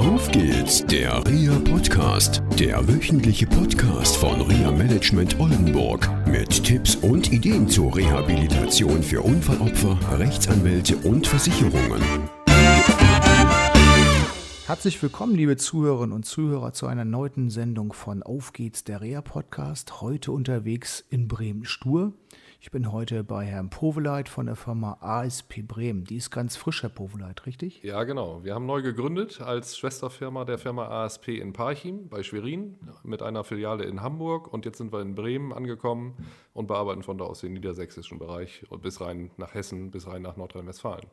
Auf geht's, der RIA Podcast, der wöchentliche Podcast von RIA Management Oldenburg mit Tipps und Ideen zur Rehabilitation für Unfallopfer, Rechtsanwälte und Versicherungen. Herzlich willkommen, liebe Zuhörerinnen und Zuhörer, zu einer neuen Sendung von Auf geht's, der REA Podcast. Heute unterwegs in Bremen-Stur. Ich bin heute bei Herrn Poveleit von der Firma ASP Bremen. Die ist ganz frisch, Herr Poveleit, richtig? Ja, genau. Wir haben neu gegründet als Schwesterfirma der Firma ASP in Parchim bei Schwerin mit einer Filiale in Hamburg und jetzt sind wir in Bremen angekommen und bearbeiten von da aus den niedersächsischen Bereich bis rein nach Hessen, bis rein nach Nordrhein-Westfalen.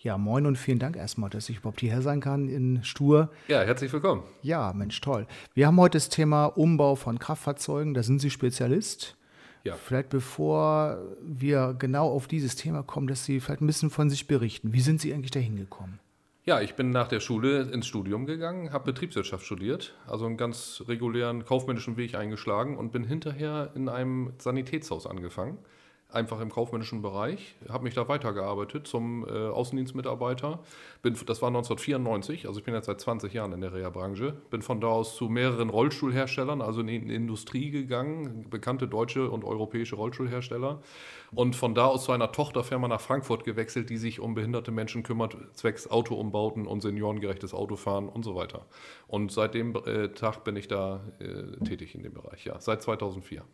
Ja, moin und vielen Dank erstmal, dass ich überhaupt hierher sein kann in Stur. Ja, herzlich willkommen. Ja, Mensch, toll. Wir haben heute das Thema Umbau von Kraftfahrzeugen. Da sind Sie Spezialist. Ja. Vielleicht bevor wir genau auf dieses Thema kommen, dass Sie vielleicht ein bisschen von sich berichten. Wie sind Sie eigentlich dahin gekommen? Ja, ich bin nach der Schule ins Studium gegangen, habe Betriebswirtschaft studiert, also einen ganz regulären kaufmännischen Weg eingeschlagen und bin hinterher in einem Sanitätshaus angefangen einfach im kaufmännischen Bereich, habe mich da weitergearbeitet zum äh, Außendienstmitarbeiter. Bin, das war 1994, also ich bin jetzt seit 20 Jahren in der Reha-Branche. Bin von da aus zu mehreren Rollstuhlherstellern, also in die Industrie gegangen, bekannte deutsche und europäische Rollstuhlhersteller. Und von da aus zu einer Tochterfirma nach Frankfurt gewechselt, die sich um behinderte Menschen kümmert, zwecks Autoumbauten und seniorengerechtes Autofahren und so weiter. Und seit dem äh, Tag bin ich da äh, tätig in dem Bereich, ja, seit 2004.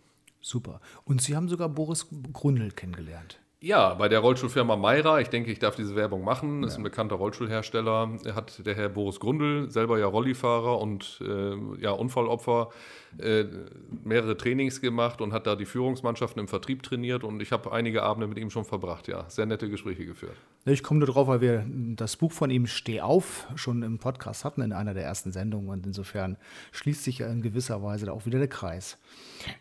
Super. Und Sie haben sogar Boris Grundl kennengelernt. Ja, bei der Rollstuhlfirma Mayra, ich denke, ich darf diese Werbung machen, ja. ist ein bekannter Rollstuhlhersteller, hat der Herr Boris Grundl, selber ja Rollifahrer und äh, ja, Unfallopfer, äh, mehrere Trainings gemacht und hat da die Führungsmannschaften im Vertrieb trainiert und ich habe einige Abende mit ihm schon verbracht, ja. Sehr nette Gespräche geführt. Ich komme nur drauf, weil wir das Buch von ihm Steh auf schon im Podcast hatten, in einer der ersten Sendungen und insofern schließt sich in gewisser Weise auch wieder der Kreis.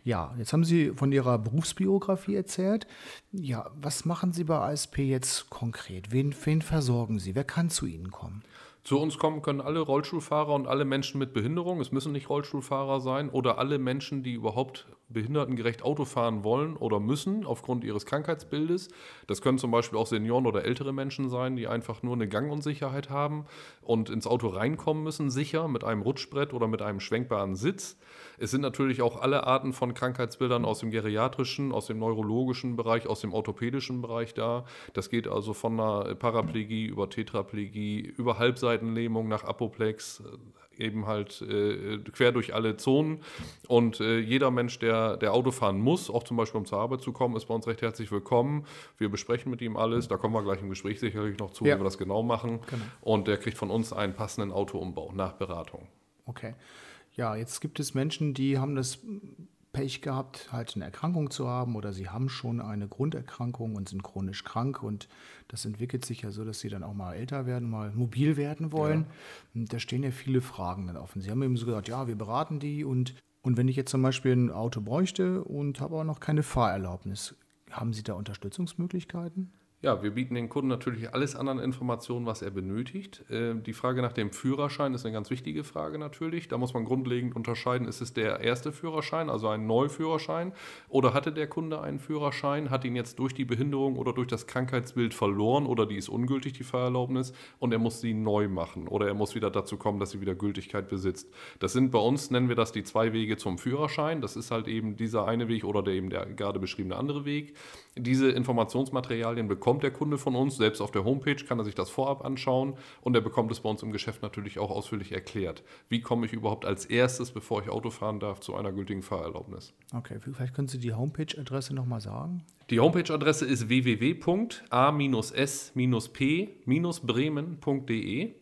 Ja, jetzt haben Sie von Ihrer Berufsbiografie erzählt. Ja, was machen Sie bei ASP jetzt konkret? Wen, wen versorgen Sie? Wer kann zu Ihnen kommen? Zu uns kommen können alle Rollstuhlfahrer und alle Menschen mit Behinderung. Es müssen nicht Rollstuhlfahrer sein oder alle Menschen, die überhaupt behindertengerecht Auto fahren wollen oder müssen aufgrund ihres Krankheitsbildes. Das können zum Beispiel auch Senioren oder ältere Menschen sein, die einfach nur eine Gangunsicherheit haben und ins Auto reinkommen müssen, sicher mit einem Rutschbrett oder mit einem schwenkbaren Sitz. Es sind natürlich auch alle Arten von Krankheitsbildern aus dem geriatrischen, aus dem neurologischen Bereich, aus dem orthopädischen Bereich da. Das geht also von einer Paraplegie über Tetraplegie, über Halbseitenlähmung nach Apoplex, eben halt äh, quer durch alle Zonen. Und äh, jeder Mensch, der, der Auto fahren muss, auch zum Beispiel um zur Arbeit zu kommen, ist bei uns recht herzlich willkommen. Wir besprechen mit ihm alles. Da kommen wir gleich im Gespräch sicherlich noch zu, ja. wie wir das genau machen. Genau. Und der kriegt von uns einen passenden Autoumbau nach Beratung. Okay. Ja, jetzt gibt es Menschen, die haben das Pech gehabt, halt eine Erkrankung zu haben oder sie haben schon eine Grunderkrankung und sind chronisch krank und das entwickelt sich ja so, dass sie dann auch mal älter werden, mal mobil werden wollen. Ja. da stehen ja viele Fragen dann offen. Sie haben eben so gesagt, ja, wir beraten die und, und wenn ich jetzt zum Beispiel ein Auto bräuchte und habe aber noch keine Fahrerlaubnis, haben Sie da Unterstützungsmöglichkeiten? Ja, wir bieten den Kunden natürlich alles an Informationen, was er benötigt. Äh, die Frage nach dem Führerschein ist eine ganz wichtige Frage natürlich. Da muss man grundlegend unterscheiden, ist es der erste Führerschein, also ein Neuführerschein, oder hatte der Kunde einen Führerschein, hat ihn jetzt durch die Behinderung oder durch das Krankheitsbild verloren oder die ist ungültig, die Fahrerlaubnis, und er muss sie neu machen oder er muss wieder dazu kommen, dass sie wieder Gültigkeit besitzt. Das sind bei uns, nennen wir das die zwei Wege zum Führerschein. Das ist halt eben dieser eine Weg oder der eben der gerade beschriebene andere Weg. Diese Informationsmaterialien bekommt der Kunde von uns, selbst auf der Homepage kann er sich das vorab anschauen und er bekommt es bei uns im Geschäft natürlich auch ausführlich erklärt. Wie komme ich überhaupt als erstes, bevor ich Auto fahren darf, zu einer gültigen Fahrerlaubnis? Okay, vielleicht können Sie die Homepage-Adresse nochmal sagen? Die Homepage-Adresse ist www.a-s-p-bremen.de.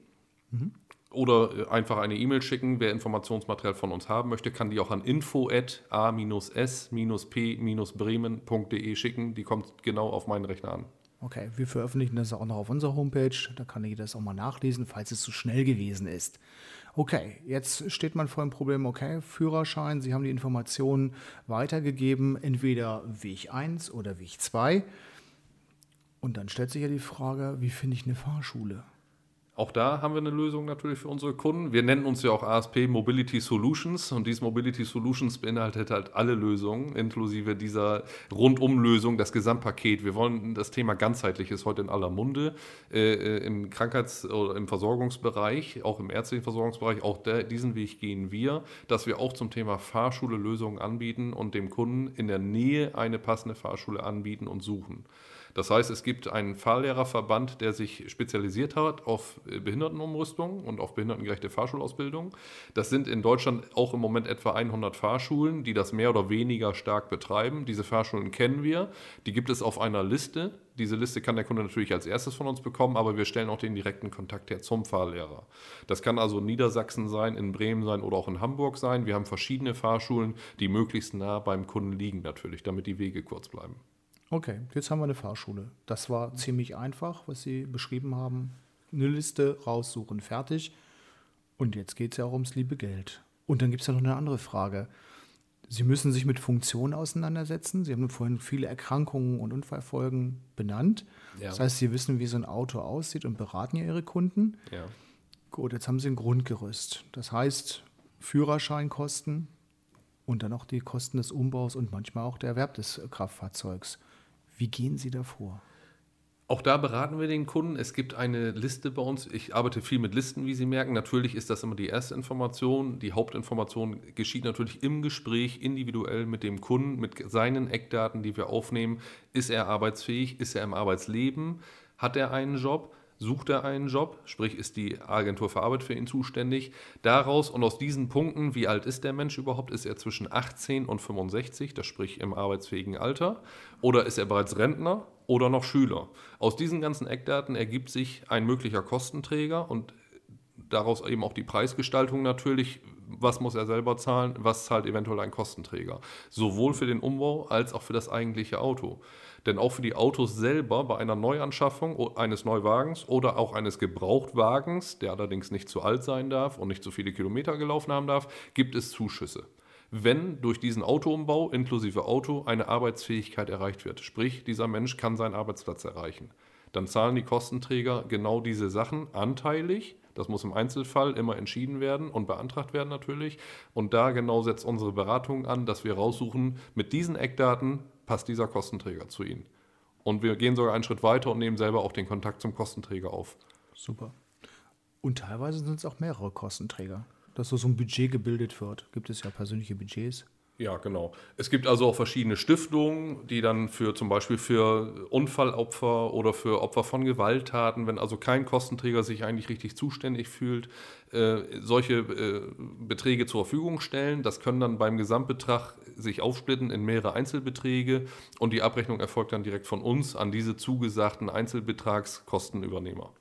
Mhm oder äh, einfach eine E-Mail schicken. Wer Informationsmaterial von uns haben möchte, kann die auch an info.a-s-p-bremen.de schicken. Die kommt genau auf meinen Rechner an. Okay, wir veröffentlichen das auch noch auf unserer Homepage. Da kann jeder das auch mal nachlesen, falls es zu schnell gewesen ist. Okay, jetzt steht man vor dem Problem, okay, Führerschein, Sie haben die Informationen weitergegeben, entweder Weg 1 oder Weg 2. Und dann stellt sich ja die Frage, wie finde ich eine Fahrschule? Auch da haben wir eine Lösung natürlich für unsere Kunden. Wir nennen uns ja auch ASP Mobility Solutions und dieses Mobility Solutions beinhaltet halt alle Lösungen, inklusive dieser Rundumlösung, das Gesamtpaket. Wir wollen das Thema ganzheitlich ist heute in aller Munde äh, äh im Krankheits- oder im Versorgungsbereich, auch im ärztlichen Versorgungsbereich. Auch der, diesen Weg gehen wir, dass wir auch zum Thema Fahrschule Lösungen anbieten und dem Kunden in der Nähe eine passende Fahrschule anbieten und suchen. Das heißt, es gibt einen Fahrlehrerverband, der sich spezialisiert hat auf äh, Behindertenumrüstung und auf behindertengerechte Fahrschulausbildung. Das sind in Deutschland auch im Moment etwa 100 Fahrschulen, die das mehr oder weniger stark betreiben. Diese Fahrschulen kennen wir. Die gibt es auf einer Liste. Diese Liste kann der Kunde natürlich als erstes von uns bekommen, aber wir stellen auch den direkten Kontakt her zum Fahrlehrer. Das kann also Niedersachsen sein, in Bremen sein oder auch in Hamburg sein. Wir haben verschiedene Fahrschulen, die möglichst nah beim Kunden liegen natürlich, damit die Wege kurz bleiben. Okay, jetzt haben wir eine Fahrschule. Das war ziemlich einfach, was Sie beschrieben haben. Eine Liste raussuchen, fertig. Und jetzt geht es ja auch ums liebe Geld. Und dann gibt es ja noch eine andere Frage. Sie müssen sich mit Funktionen auseinandersetzen. Sie haben vorhin viele Erkrankungen und Unfallfolgen benannt. Ja. Das heißt, Sie wissen, wie so ein Auto aussieht und beraten ja Ihre Kunden. Ja. Gut, jetzt haben Sie ein Grundgerüst. Das heißt, Führerscheinkosten und dann auch die Kosten des Umbaus und manchmal auch der Erwerb des Kraftfahrzeugs. Wie gehen Sie da vor? Auch da beraten wir den Kunden. Es gibt eine Liste bei uns. Ich arbeite viel mit Listen, wie Sie merken. Natürlich ist das immer die erste Information. Die Hauptinformation geschieht natürlich im Gespräch individuell mit dem Kunden, mit seinen Eckdaten, die wir aufnehmen. Ist er arbeitsfähig? Ist er im Arbeitsleben? Hat er einen Job? Sucht er einen Job? Sprich, ist die Agentur für Arbeit für ihn zuständig? Daraus und aus diesen Punkten, wie alt ist der Mensch überhaupt? Ist er zwischen 18 und 65, das sprich im arbeitsfähigen Alter? Oder ist er bereits Rentner oder noch Schüler? Aus diesen ganzen Eckdaten ergibt sich ein möglicher Kostenträger und daraus eben auch die Preisgestaltung natürlich. Was muss er selber zahlen? Was zahlt eventuell ein Kostenträger? Sowohl für den Umbau als auch für das eigentliche Auto. Denn auch für die Autos selber bei einer Neuanschaffung eines Neuwagens oder auch eines Gebrauchtwagens, der allerdings nicht zu alt sein darf und nicht zu viele Kilometer gelaufen haben darf, gibt es Zuschüsse. Wenn durch diesen Autoumbau inklusive Auto eine Arbeitsfähigkeit erreicht wird, sprich dieser Mensch kann seinen Arbeitsplatz erreichen, dann zahlen die Kostenträger genau diese Sachen anteilig. Das muss im Einzelfall immer entschieden werden und beantragt werden natürlich. Und da genau setzt unsere Beratung an, dass wir raussuchen, mit diesen Eckdaten passt dieser Kostenträger zu Ihnen. Und wir gehen sogar einen Schritt weiter und nehmen selber auch den Kontakt zum Kostenträger auf. Super. Und teilweise sind es auch mehrere Kostenträger, dass so ein Budget gebildet wird. Gibt es ja persönliche Budgets. Ja, genau. Es gibt also auch verschiedene Stiftungen, die dann für zum Beispiel für Unfallopfer oder für Opfer von Gewalttaten, wenn also kein Kostenträger sich eigentlich richtig zuständig fühlt, äh, solche äh, Beträge zur Verfügung stellen. Das können dann beim Gesamtbetrag sich aufsplitten in mehrere Einzelbeträge und die Abrechnung erfolgt dann direkt von uns an diese zugesagten Einzelbetragskostenübernehmer.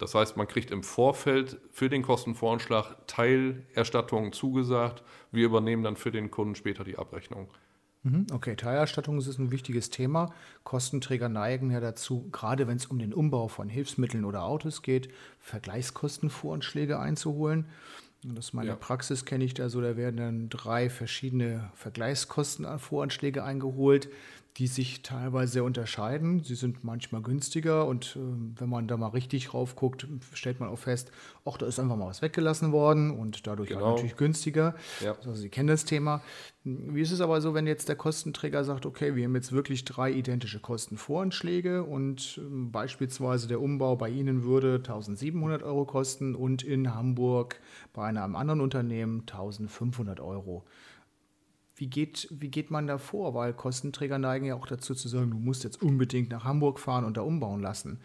Das heißt, man kriegt im Vorfeld für den Kostenvoranschlag Teilerstattungen zugesagt. Wir übernehmen dann für den Kunden später die Abrechnung. Mhm, okay, Teilerstattung ist ein wichtiges Thema. Kostenträger neigen ja dazu, gerade wenn es um den Umbau von Hilfsmitteln oder Autos geht, Vergleichskostenvoranschläge einzuholen. Und das ist meine ja. Praxis, kenne ich da so, da werden dann drei verschiedene Vergleichskostenvoranschläge eingeholt die sich teilweise sehr unterscheiden. Sie sind manchmal günstiger und äh, wenn man da mal richtig rauf guckt, stellt man auch fest, ach, da ist einfach mal was weggelassen worden und dadurch genau. auch natürlich günstiger. Ja. Also Sie kennen das Thema. Wie ist es aber so, wenn jetzt der Kostenträger sagt, okay, wir haben jetzt wirklich drei identische Kostenvoranschläge und äh, beispielsweise der Umbau bei Ihnen würde 1700 Euro kosten und in Hamburg bei einem anderen Unternehmen 1500 Euro. Wie geht, wie geht man da vor? Weil Kostenträger neigen ja auch dazu zu sagen, du musst jetzt unbedingt nach Hamburg fahren und da umbauen lassen.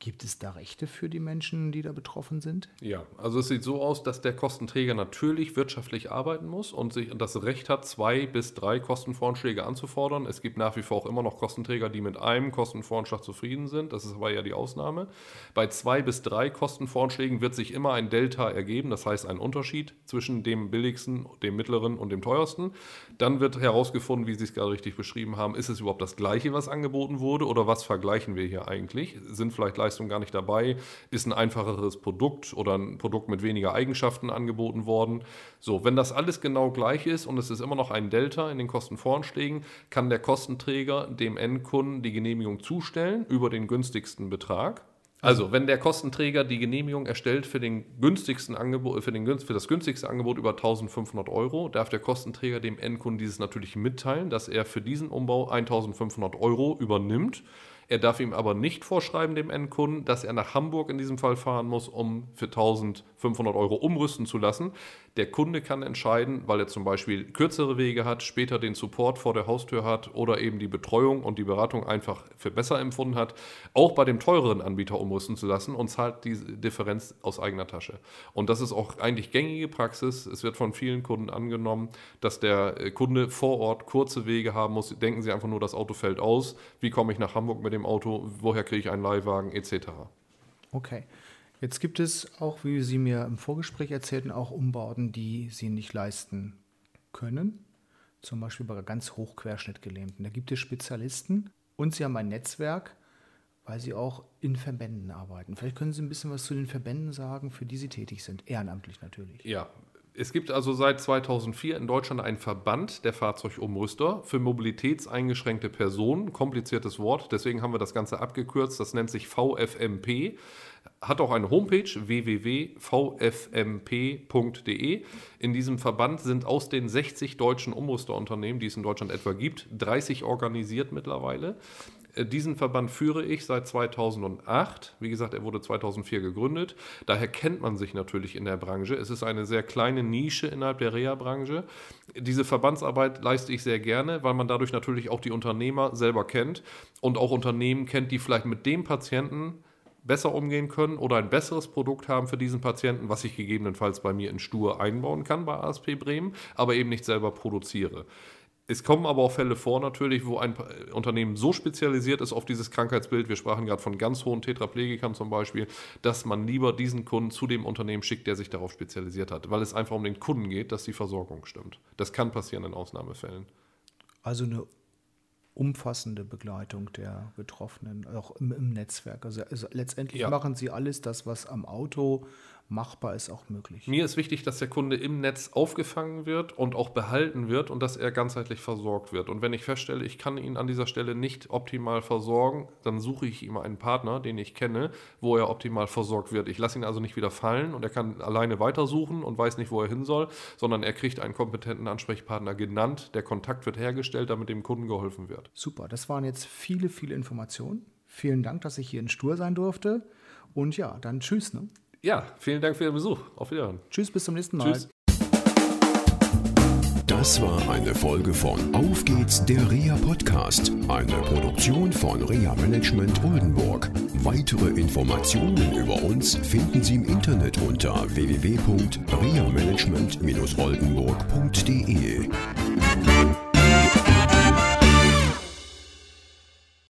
Gibt es da Rechte für die Menschen, die da betroffen sind? Ja, also es sieht so aus, dass der Kostenträger natürlich wirtschaftlich arbeiten muss und sich das Recht hat, zwei bis drei Kostenvoranschläge anzufordern. Es gibt nach wie vor auch immer noch Kostenträger, die mit einem Kostenvoranschlag zufrieden sind. Das ist aber ja die Ausnahme. Bei zwei bis drei Kostenvoranschlägen wird sich immer ein Delta ergeben, das heißt ein Unterschied zwischen dem billigsten, dem mittleren und dem teuersten. Dann wird herausgefunden, wie Sie es gerade richtig beschrieben haben, ist es überhaupt das gleiche, was angeboten wurde oder was vergleichen wir hier eigentlich? Sind vielleicht Leistungen gar nicht dabei? Ist ein einfacheres Produkt oder ein Produkt mit weniger Eigenschaften angeboten worden? So, wenn das alles genau gleich ist und es ist immer noch ein Delta in den Kostenvoranschlägen, kann der Kostenträger dem Endkunden die Genehmigung zustellen über den günstigsten Betrag Also, wenn der Kostenträger die Genehmigung erstellt für, den günstigsten Angebot, für, den, für das günstigste Angebot über 1500 Euro, darf der Kostenträger dem Endkunden dieses natürlich mitteilen, dass er für diesen Umbau 1500 Euro übernimmt. Er darf ihm aber nicht vorschreiben, dem Endkunden, dass er nach Hamburg in diesem Fall fahren muss, um für 1500 Euro umrüsten zu lassen. Der Kunde kann entscheiden, weil er zum Beispiel kürzere Wege hat, später den Support vor der Haustür hat oder eben die Betreuung und die Beratung einfach für besser empfunden hat, auch bei dem teureren Anbieter umrüsten zu lassen und zahlt die Differenz aus eigener Tasche. Und das ist auch eigentlich gängige Praxis. Es wird von vielen Kunden angenommen, dass der äh, Kunde vor Ort kurze Wege haben muss. Denken Sie einfach nur, das Auto fällt aus. Wie komme ich nach Hamburg mit dem Auto? Woher kriege ich einen Leihwagen etc. Okay. Jetzt gibt es auch, wie Sie mir im Vorgespräch erzählten, auch Umbauten, die Sie nicht leisten können. Zum Beispiel bei ganz hochquerschnittgelähmten. Da gibt es Spezialisten und Sie haben ein Netzwerk, weil Sie auch in Verbänden arbeiten. Vielleicht können Sie ein bisschen was zu den Verbänden sagen, für die Sie tätig sind. Ehrenamtlich natürlich. Ja, es gibt also seit 2004 in Deutschland einen Verband der Fahrzeugumrüster für mobilitätseingeschränkte Personen. Kompliziertes Wort, deswegen haben wir das Ganze abgekürzt. Das nennt sich VFMP hat auch eine Homepage www.vfmp.de. In diesem Verband sind aus den 60 deutschen Ummusterunternehmen, die es in Deutschland etwa gibt, 30 organisiert mittlerweile. Äh, diesen Verband führe ich seit 2008. Wie gesagt, er wurde 2004 gegründet. Daher kennt man sich natürlich in der Branche. Es ist eine sehr kleine Nische innerhalb der Reha-Branche. Diese Verbandsarbeit leiste ich sehr gerne, weil man dadurch natürlich auch die Unternehmer selber kennt und auch Unternehmen kennt, die vielleicht mit dem Patienten besser umgehen können oder ein besseres Produkt haben für diesen Patienten, was ich gegebenenfalls bei mir in Stur einbauen kann bei ASP Bremen, aber eben nicht selber produziere. Es kommen aber auch Fälle vor natürlich, wo ein Unternehmen so spezialisiert ist auf dieses Krankheitsbild, wir sprachen gerade von ganz hohen Tetraplegikern zum Beispiel, dass man lieber diesen Kunden zu dem Unternehmen schickt, der sich darauf spezialisiert hat, weil es einfach um den Kunden geht, dass die Versorgung stimmt. Das kann passieren in Ausnahmefällen. Also eine umfassende Begleitung der Betroffenen, auch im, im Netzwerk. Also, also letztendlich ja. machen sie alles das, was am Auto machbar ist, auch möglich. Mir ist wichtig, dass der Kunde im Netz aufgefangen wird und auch behalten wird und dass er ganzheitlich versorgt wird. Und wenn ich feststelle, ich kann ihn an dieser Stelle nicht optimal versorgen, dann suche ich ihm einen Partner, den ich kenne, wo er optimal versorgt wird. Ich lasse ihn also nicht wieder fallen und er kann alleine weitersuchen und weiß nicht, wo er hin soll, sondern er kriegt einen kompetenten Ansprechpartner genannt. Der Kontakt wird hergestellt, damit dem Kunden geholfen wird. Super, das waren jetzt viele, viele Informationen. Vielen Dank, dass ich hier in Stur sein durfte. Und ja, dann tschüss. Ne? Ja, vielen Dank für Ihren Besuch. Auf Wiedersehen. Tschüss, bis zum nächsten Mal. Tschüss. Das war eine Folge von Auf geht's, der REA Podcast, eine Produktion von REA Management Oldenburg. Weitere Informationen über uns finden Sie im Internet unter www.reamanagement-oldenburg.de.